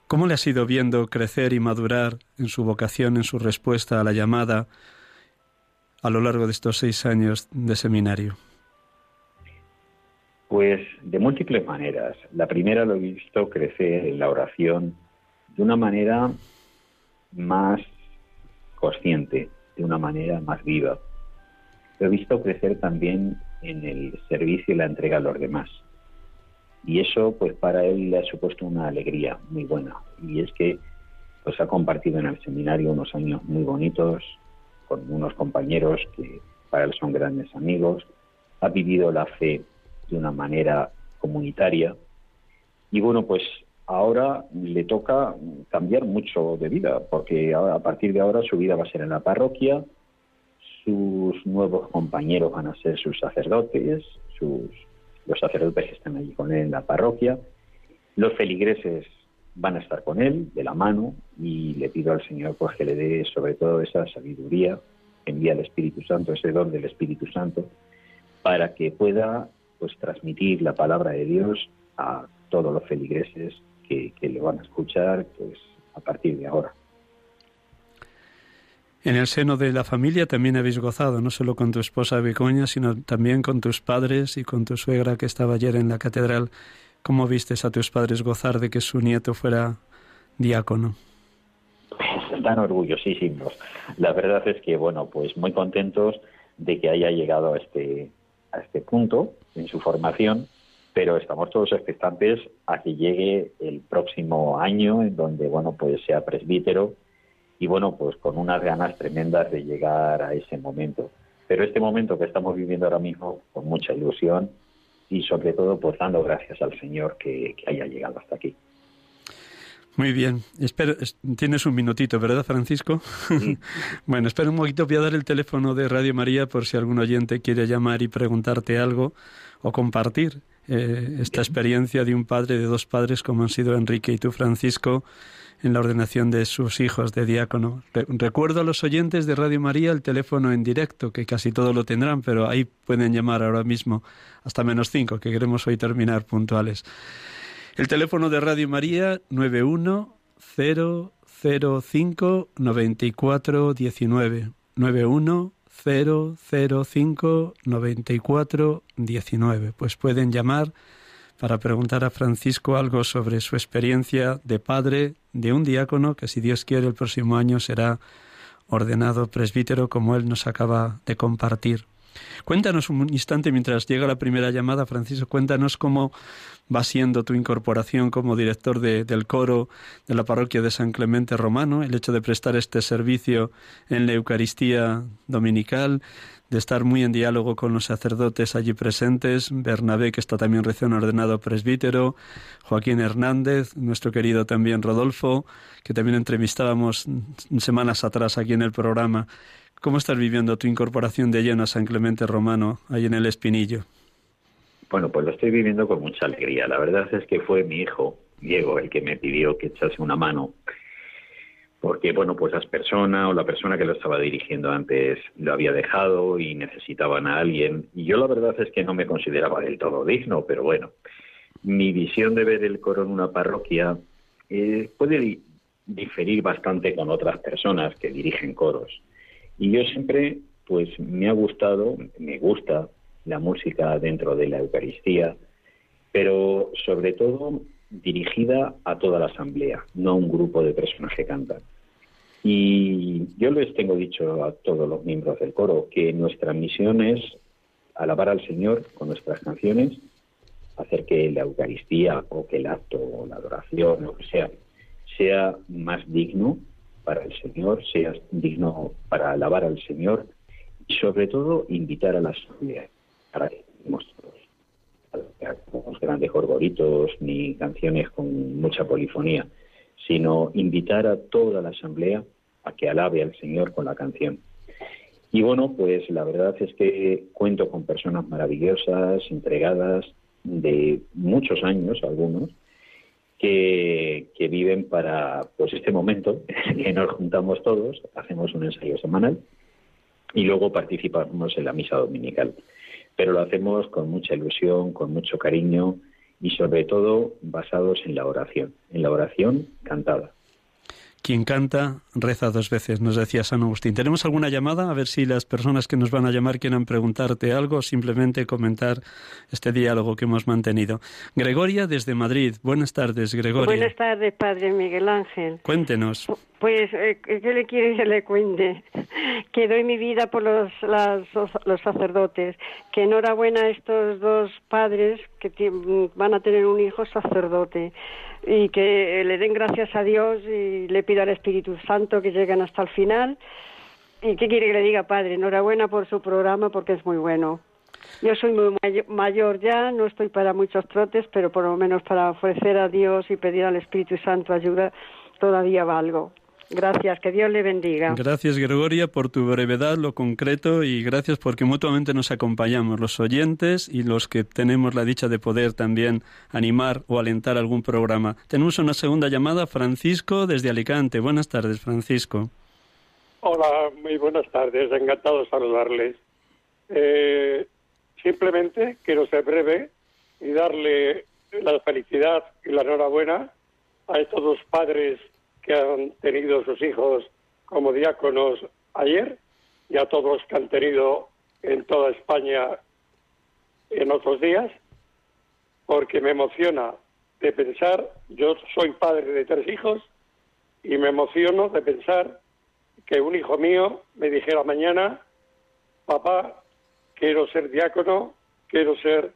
¿Cómo le has ido viendo crecer y madurar en su vocación, en su respuesta a la llamada a lo largo de estos seis años de seminario? Pues de múltiples maneras. La primera lo he visto crecer en la oración de una manera más consciente, de una manera más viva. Lo he visto crecer también en el servicio y la entrega a los demás. Y eso, pues para él le ha supuesto una alegría muy buena. Y es que pues ha compartido en el seminario unos años muy bonitos con unos compañeros que para él son grandes amigos. Ha vivido la fe de una manera comunitaria. Y bueno, pues ahora le toca cambiar mucho de vida, porque a partir de ahora su vida va a ser en la parroquia, sus nuevos compañeros van a ser sus sacerdotes, sus, los sacerdotes que están allí con él en la parroquia, los feligreses van a estar con él de la mano y le pido al Señor pues que le dé sobre todo esa sabiduría que envía el Espíritu Santo, ese don del Espíritu Santo, para que pueda pues transmitir la palabra de Dios a todos los feligreses que, que le van a escuchar pues a partir de ahora. En el seno de la familia también habéis gozado, no solo con tu esposa Begoña, sino también con tus padres y con tu suegra que estaba ayer en la catedral. ¿Cómo vistes a tus padres gozar de que su nieto fuera diácono? Están orgullosísimos. La verdad es que, bueno, pues muy contentos de que haya llegado a este, a este punto en su formación, pero estamos todos expectantes a que llegue el próximo año en donde, bueno, pues sea presbítero y bueno, pues con unas ganas tremendas de llegar a ese momento. Pero este momento que estamos viviendo ahora mismo, con mucha ilusión y sobre todo pues dando gracias al Señor que, haya llegado hasta aquí. Muy bien. Espero, tienes un minutito, ¿verdad, Francisco? bueno, espera un poquito. Voy a dar el teléfono de Radio María por si algún oyente quiere llamar y preguntarte algo o compartir eh, esta experiencia de un padre, de dos padres, como han sido Enrique y tú, Francisco, en la ordenación de sus hijos de diácono. recuerdo a los oyentes de Radio María el teléfono en directo, que casi todos lo tendrán, pero ahí pueden llamar ahora mismo hasta menos cinco, que queremos hoy terminar puntuales. El teléfono de Radio María 91005 9419 91005 9419. Pues pueden llamar para preguntar a Francisco algo sobre su experiencia de padre de un diácono que si Dios quiere el próximo año será ordenado presbítero como él nos acaba de compartir. Cuéntanos un instante mientras llega la primera llamada, Francisco, cuéntanos cómo va siendo tu incorporación como director del coro de la parroquia de San Clemente Romano, el hecho de prestar este servicio en la Eucaristía dominical, de estar muy en diálogo con los sacerdotes allí presentes, Bernabé, que está también recién ordenado presbítero, Joaquín Hernández, nuestro querido también Rodolfo, que también entrevistábamos semanas atrás aquí en el programa. ¿Cómo estás viviendo tu incorporación de lleno a San Clemente Romano, ahí en el Espinillo? Bueno, pues lo estoy viviendo con mucha alegría. La verdad es que fue mi hijo, Diego, el que me pidió que echase una mano porque bueno, pues las personas o la persona que lo estaba dirigiendo antes lo había dejado y necesitaban a alguien. Y yo la verdad es que no me consideraba del todo digno, pero bueno, mi visión de ver el coro en una parroquia eh, puede diferir bastante con otras personas que dirigen coros. Y yo siempre, pues me ha gustado, me gusta la música dentro de la Eucaristía, pero sobre todo dirigida a toda la asamblea, no a un grupo de personas que cantan. Y yo les tengo dicho a todos los miembros del coro que nuestra misión es alabar al Señor con nuestras canciones, hacer que la Eucaristía o que el acto o la adoración, lo que sea, sea más digno para el Señor, sea digno para alabar al Señor y sobre todo invitar a la asamblea para que los grandes gorgoritos ni canciones con mucha polifonía, sino invitar a toda la asamblea a que alabe al Señor con la canción. Y bueno, pues la verdad es que cuento con personas maravillosas, entregadas de muchos años, algunos, que, viven para pues este momento que nos juntamos todos, hacemos un ensayo semanal y luego participamos en la misa dominical pero lo hacemos con mucha ilusión, con mucho cariño y sobre todo basados en la oración, en la oración cantada. Quien canta reza dos veces, nos decía San Agustín. ¿Tenemos alguna llamada? A ver si las personas que nos van a llamar quieran preguntarte algo o simplemente comentar este diálogo que hemos mantenido. Gregoria desde Madrid. Buenas tardes, Gregoria. Buenas tardes, Padre Miguel Ángel. Cuéntenos. Pues, eh, ¿qué le quiere que le cuente? Que doy mi vida por los, los sacerdotes. Que enhorabuena a estos dos padres que van a tener un hijo sacerdote y que le den gracias a Dios y le pido al Espíritu Santo que lleguen hasta el final. ¿Y qué quiere que le diga, padre? Enhorabuena por su programa porque es muy bueno. Yo soy muy mayor ya, no estoy para muchos trotes, pero por lo menos para ofrecer a Dios y pedir al Espíritu Santo ayuda todavía valgo. Gracias, que Dios le bendiga. Gracias, Gregoria, por tu brevedad, lo concreto, y gracias porque mutuamente nos acompañamos, los oyentes y los que tenemos la dicha de poder también animar o alentar algún programa. Tenemos una segunda llamada, Francisco, desde Alicante. Buenas tardes, Francisco. Hola, muy buenas tardes, encantado de saludarles. Eh, simplemente quiero ser breve y darle la felicidad y la enhorabuena a estos dos padres que han tenido sus hijos como diáconos ayer y a todos que han tenido en toda España en otros días, porque me emociona de pensar, yo soy padre de tres hijos, y me emociono de pensar que un hijo mío me dijera mañana, papá, quiero ser diácono, quiero ser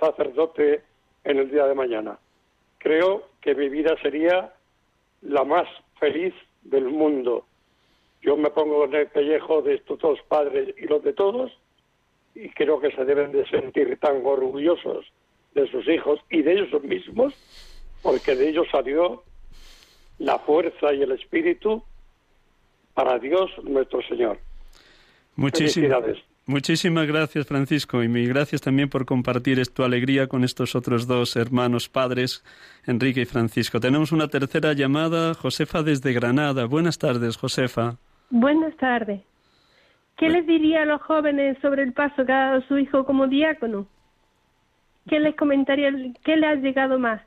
sacerdote en el día de mañana. Creo que mi vida sería la más feliz del mundo. Yo me pongo en el pellejo de estos dos padres y los de todos y creo que se deben de sentir tan orgullosos de sus hijos y de ellos mismos porque de ellos salió la fuerza y el espíritu para Dios nuestro Señor. Muchísimas, Muchísimas gracias, Francisco, y mi gracias también por compartir tu alegría con estos otros dos hermanos padres, Enrique y Francisco. Tenemos una tercera llamada, Josefa desde Granada. Buenas tardes, Josefa. Buenas tardes. ¿Qué les diría a los jóvenes sobre el paso que ha dado su hijo como diácono? ¿Qué les comentaría, qué le ha llegado más?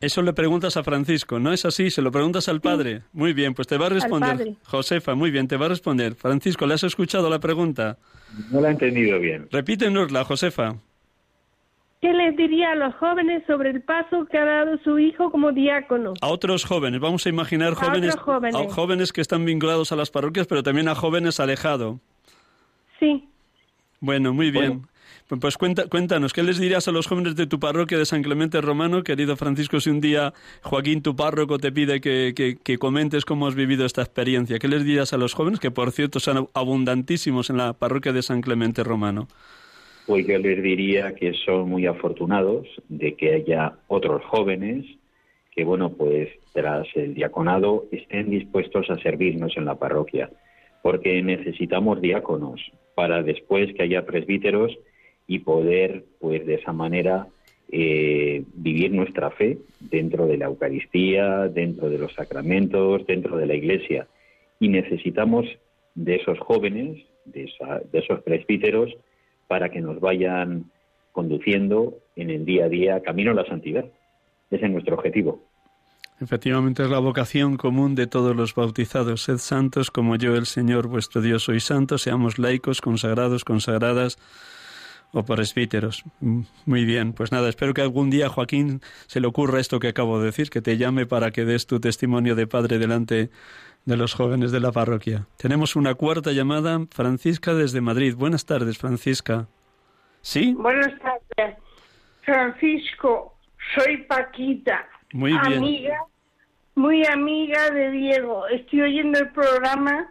Eso le preguntas a Francisco, ¿no es así? Se lo preguntas al padre. Muy bien, pues te va a responder. Josefa, muy bien, te va a responder. Francisco, ¿le has escuchado la pregunta? No la he entendido bien. Repítenosla, Josefa. ¿Qué les diría a los jóvenes sobre el paso que ha dado su hijo como diácono? A otros jóvenes, vamos a imaginar jóvenes, a jóvenes. A jóvenes que están vinculados a las parroquias, pero también a jóvenes alejados. Sí. Bueno, muy bien. Pues, pues cuéntanos, ¿qué les dirías a los jóvenes de tu parroquia de San Clemente Romano, querido Francisco, si un día Joaquín, tu párroco, te pide que, que, comentes cómo has vivido esta experiencia? ¿Qué les dirías a los jóvenes, que por cierto son abundantísimos en la parroquia de San Clemente Romano? Pues yo les diría que son muy afortunados de que haya otros jóvenes que, bueno, pues tras el diaconado estén dispuestos a servirnos en la parroquia, porque necesitamos diáconos para después que haya presbíteros y poder, pues de esa manera, eh, vivir nuestra fe dentro de la Eucaristía, dentro de los sacramentos, dentro de la Iglesia. Y necesitamos de esos jóvenes, de, de esos presbíteros, para que nos vayan conduciendo en el día a día camino a la santidad. Ese es nuestro objetivo. Efectivamente es la vocación común de todos los bautizados. Sed santos como yo, el Señor vuestro Dios, soy santo. Seamos laicos, consagrados, consagradas o presbíteros. Mm, muy bien, pues nada, espero que algún día, Joaquín, se le ocurra esto que acabo de decir, que te llame para que des tu testimonio de padre delante de los jóvenes de la parroquia. Tenemos una cuarta llamada, Francisca desde Madrid. Buenas tardes, Francisca. ¿Sí? Buenas tardes, Francisco. Soy Paquita. Muy bien. Amiga, muy amiga de Diego. Estoy oyendo el programa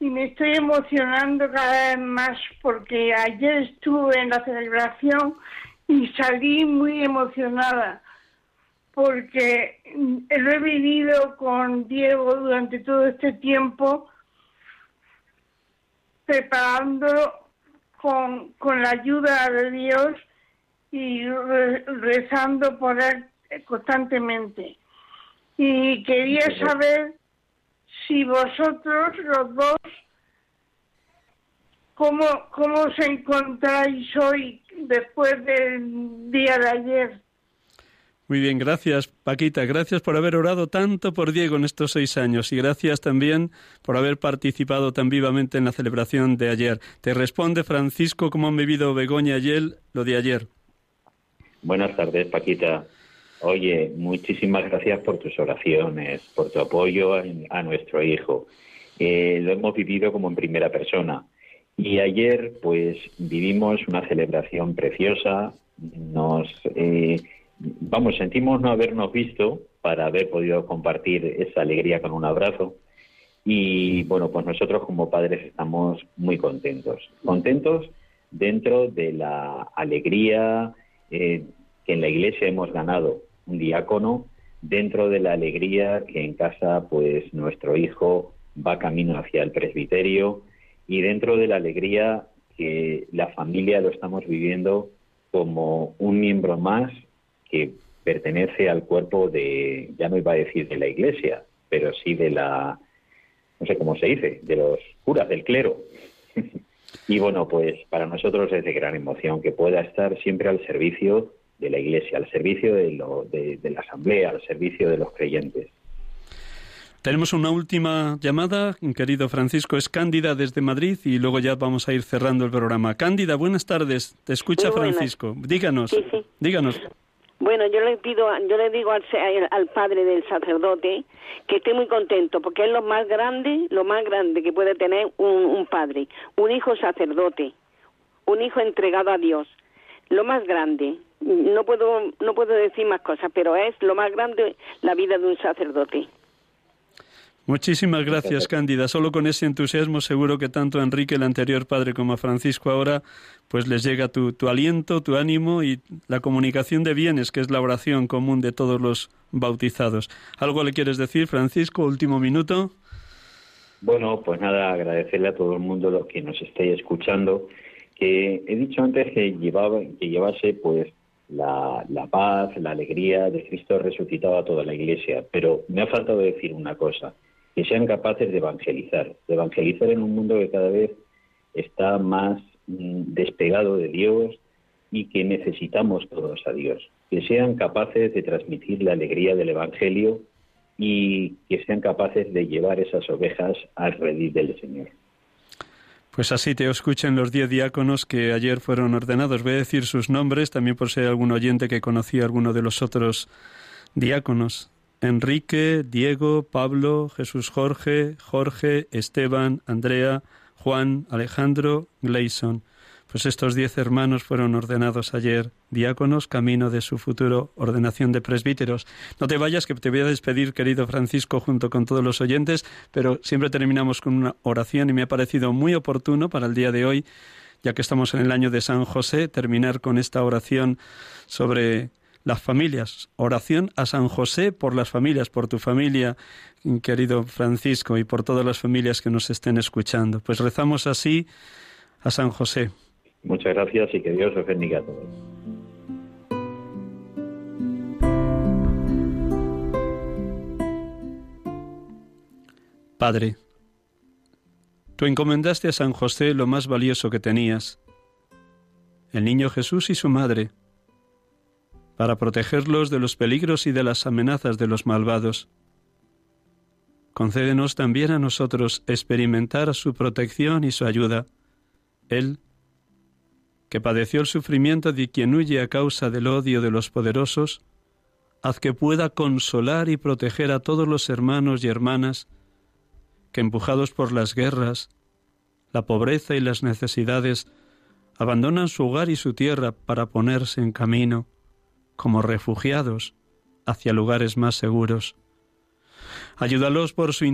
y me estoy emocionando cada vez más porque ayer estuve en la celebración y salí muy emocionada porque lo he vivido con Diego durante todo este tiempo preparándolo con, con la ayuda de Dios y rezando por él constantemente. Y quería saber si vosotros los dos, ¿cómo, cómo os encontráis hoy después del día de ayer? Muy bien, gracias Paquita, gracias por haber orado tanto por Diego en estos seis años y gracias también por haber participado tan vivamente en la celebración de ayer. Te responde Francisco cómo han vivido Begoña y él lo de ayer. Buenas tardes, Paquita. Oye, muchísimas gracias por tus oraciones, por tu apoyo a, nuestro hijo. Eh, lo hemos vivido como en primera persona. Y ayer, pues, vivimos una celebración preciosa. Nos, eh, vamos, sentimos no habernos visto para haber podido compartir esa alegría con un abrazo. Y bueno, pues nosotros como padres estamos muy contentos. Contentos dentro de la alegría eh, que en la iglesia hemos ganado un diácono dentro de la alegría que en casa pues nuestro hijo va camino hacia el presbiterio y dentro de la alegría que la familia lo estamos viviendo como un miembro más que pertenece al cuerpo de, ya no iba a decir de la iglesia, pero sí de la, no sé cómo se dice, de los curas, del clero. y bueno, pues para nosotros es de gran emoción que pueda estar siempre al servicio de la Iglesia, al servicio de, lo, de, la Asamblea, al servicio de los creyentes. Tenemos una última llamada, querido Francisco, es Cándida desde Madrid y luego ya vamos a ir cerrando el programa. Cándida, buenas tardes, te escucha Francisco. Díganos, díganos. Bueno, yo le pido, yo le digo al, al, padre del sacerdote que esté muy contento, porque es lo más grande, lo más grande que puede tener un, un padre, un hijo sacerdote, un hijo entregado a Dios, lo más grande no puedo no puedo decir más cosas, pero es lo más grande la vida de un sacerdote. Muchísimas gracias, Cándida. Solo con ese entusiasmo seguro que tanto a Enrique, el anterior padre, como a Francisco ahora, pues les llega tu, tu aliento, tu ánimo y la comunicación de bienes, que es la oración común de todos los bautizados. ¿Algo le quieres decir, Francisco? Último minuto. Bueno, pues nada, agradecerle a todo el mundo lo que nos esté escuchando que he dicho antes que llevase pues la, la, paz, la alegría de Cristo resucitado a toda la Iglesia, pero me ha faltado decir una cosa, que sean capaces de evangelizar, de evangelizar en un mundo que cada vez está más mm, despegado de Dios y que necesitamos todos a Dios, que sean capaces de transmitir la alegría del Evangelio y que sean capaces de llevar esas ovejas al redil del Señor. Pues así te escuchan los diez diáconos que ayer fueron ordenados. Voy a decir sus nombres también por si hay algún oyente que conocía a alguno de los otros diáconos. Enrique, Diego, Pablo, Jesús Jorge, Jorge, Esteban, Andrea, Juan, Alejandro, Gleison. Pues estos diez hermanos fueron ordenados ayer diáconos, camino de su futuro ordenación de presbíteros. No te vayas, que te voy a despedir, querido Francisco, junto con todos los oyentes, pero siempre terminamos con una oración y me ha parecido muy oportuno para el día de hoy, ya que estamos en el año de San José, terminar con esta oración sobre las familias. Oración a San José por las familias, por tu familia, querido Francisco, y por todas las familias que nos estén escuchando. Pues rezamos así a San José. Muchas gracias y que Dios os bendiga a todos. Padre, tú encomendaste a San José lo más valioso que tenías, el niño Jesús y su madre, para protegerlos de los peligros y de las amenazas de los malvados. Concédenos también a nosotros experimentar su protección y su ayuda. Él, que padeció el sufrimiento de quien huye a causa del odio de los poderosos, haz que pueda consolar y proteger a todos los hermanos y hermanas que, empujados por las guerras, la pobreza y las necesidades, abandonan su hogar y su tierra para ponerse en camino, como refugiados, hacia lugares más seguros. Ayúdalos por su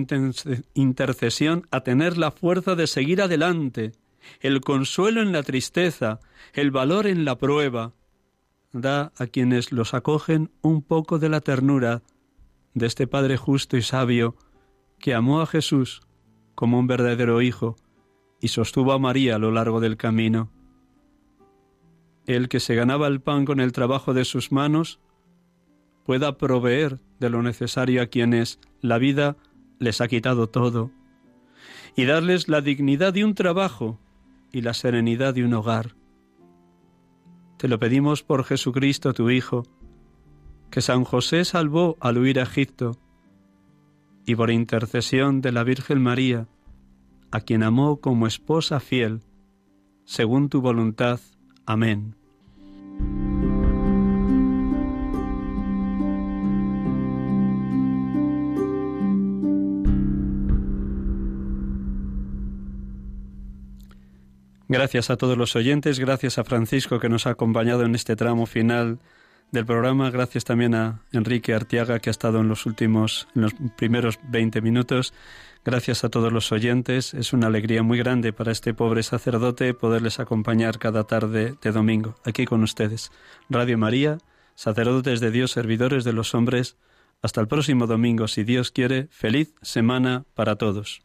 intercesión a tener la fuerza de seguir adelante, el consuelo en la tristeza, el valor en la prueba. Da a quienes los acogen un poco de la ternura de este Padre justo y sabio que amó a Jesús como un verdadero hijo y sostuvo a María a lo largo del camino. El que se ganaba el pan con el trabajo de sus manos pueda proveer de lo necesario a quienes la vida les ha quitado todo y darles la dignidad de un trabajo y la serenidad de un hogar. Te lo pedimos por Jesucristo tu Hijo, que San José salvó al huir a Egipto, y por intercesión de la Virgen María, a quien amó como esposa fiel, según tu voluntad. Amén. Gracias a todos los oyentes, gracias a Francisco que nos ha acompañado en este tramo final del programa, gracias también a Enrique Artiaga que ha estado en los últimos, en los primeros 20 minutos, gracias a todos los oyentes, es una alegría muy grande para este pobre sacerdote poderles acompañar cada tarde de domingo, aquí con ustedes. Radio María, sacerdotes de Dios, servidores de los hombres, hasta el próximo domingo, si Dios quiere, feliz semana para todos.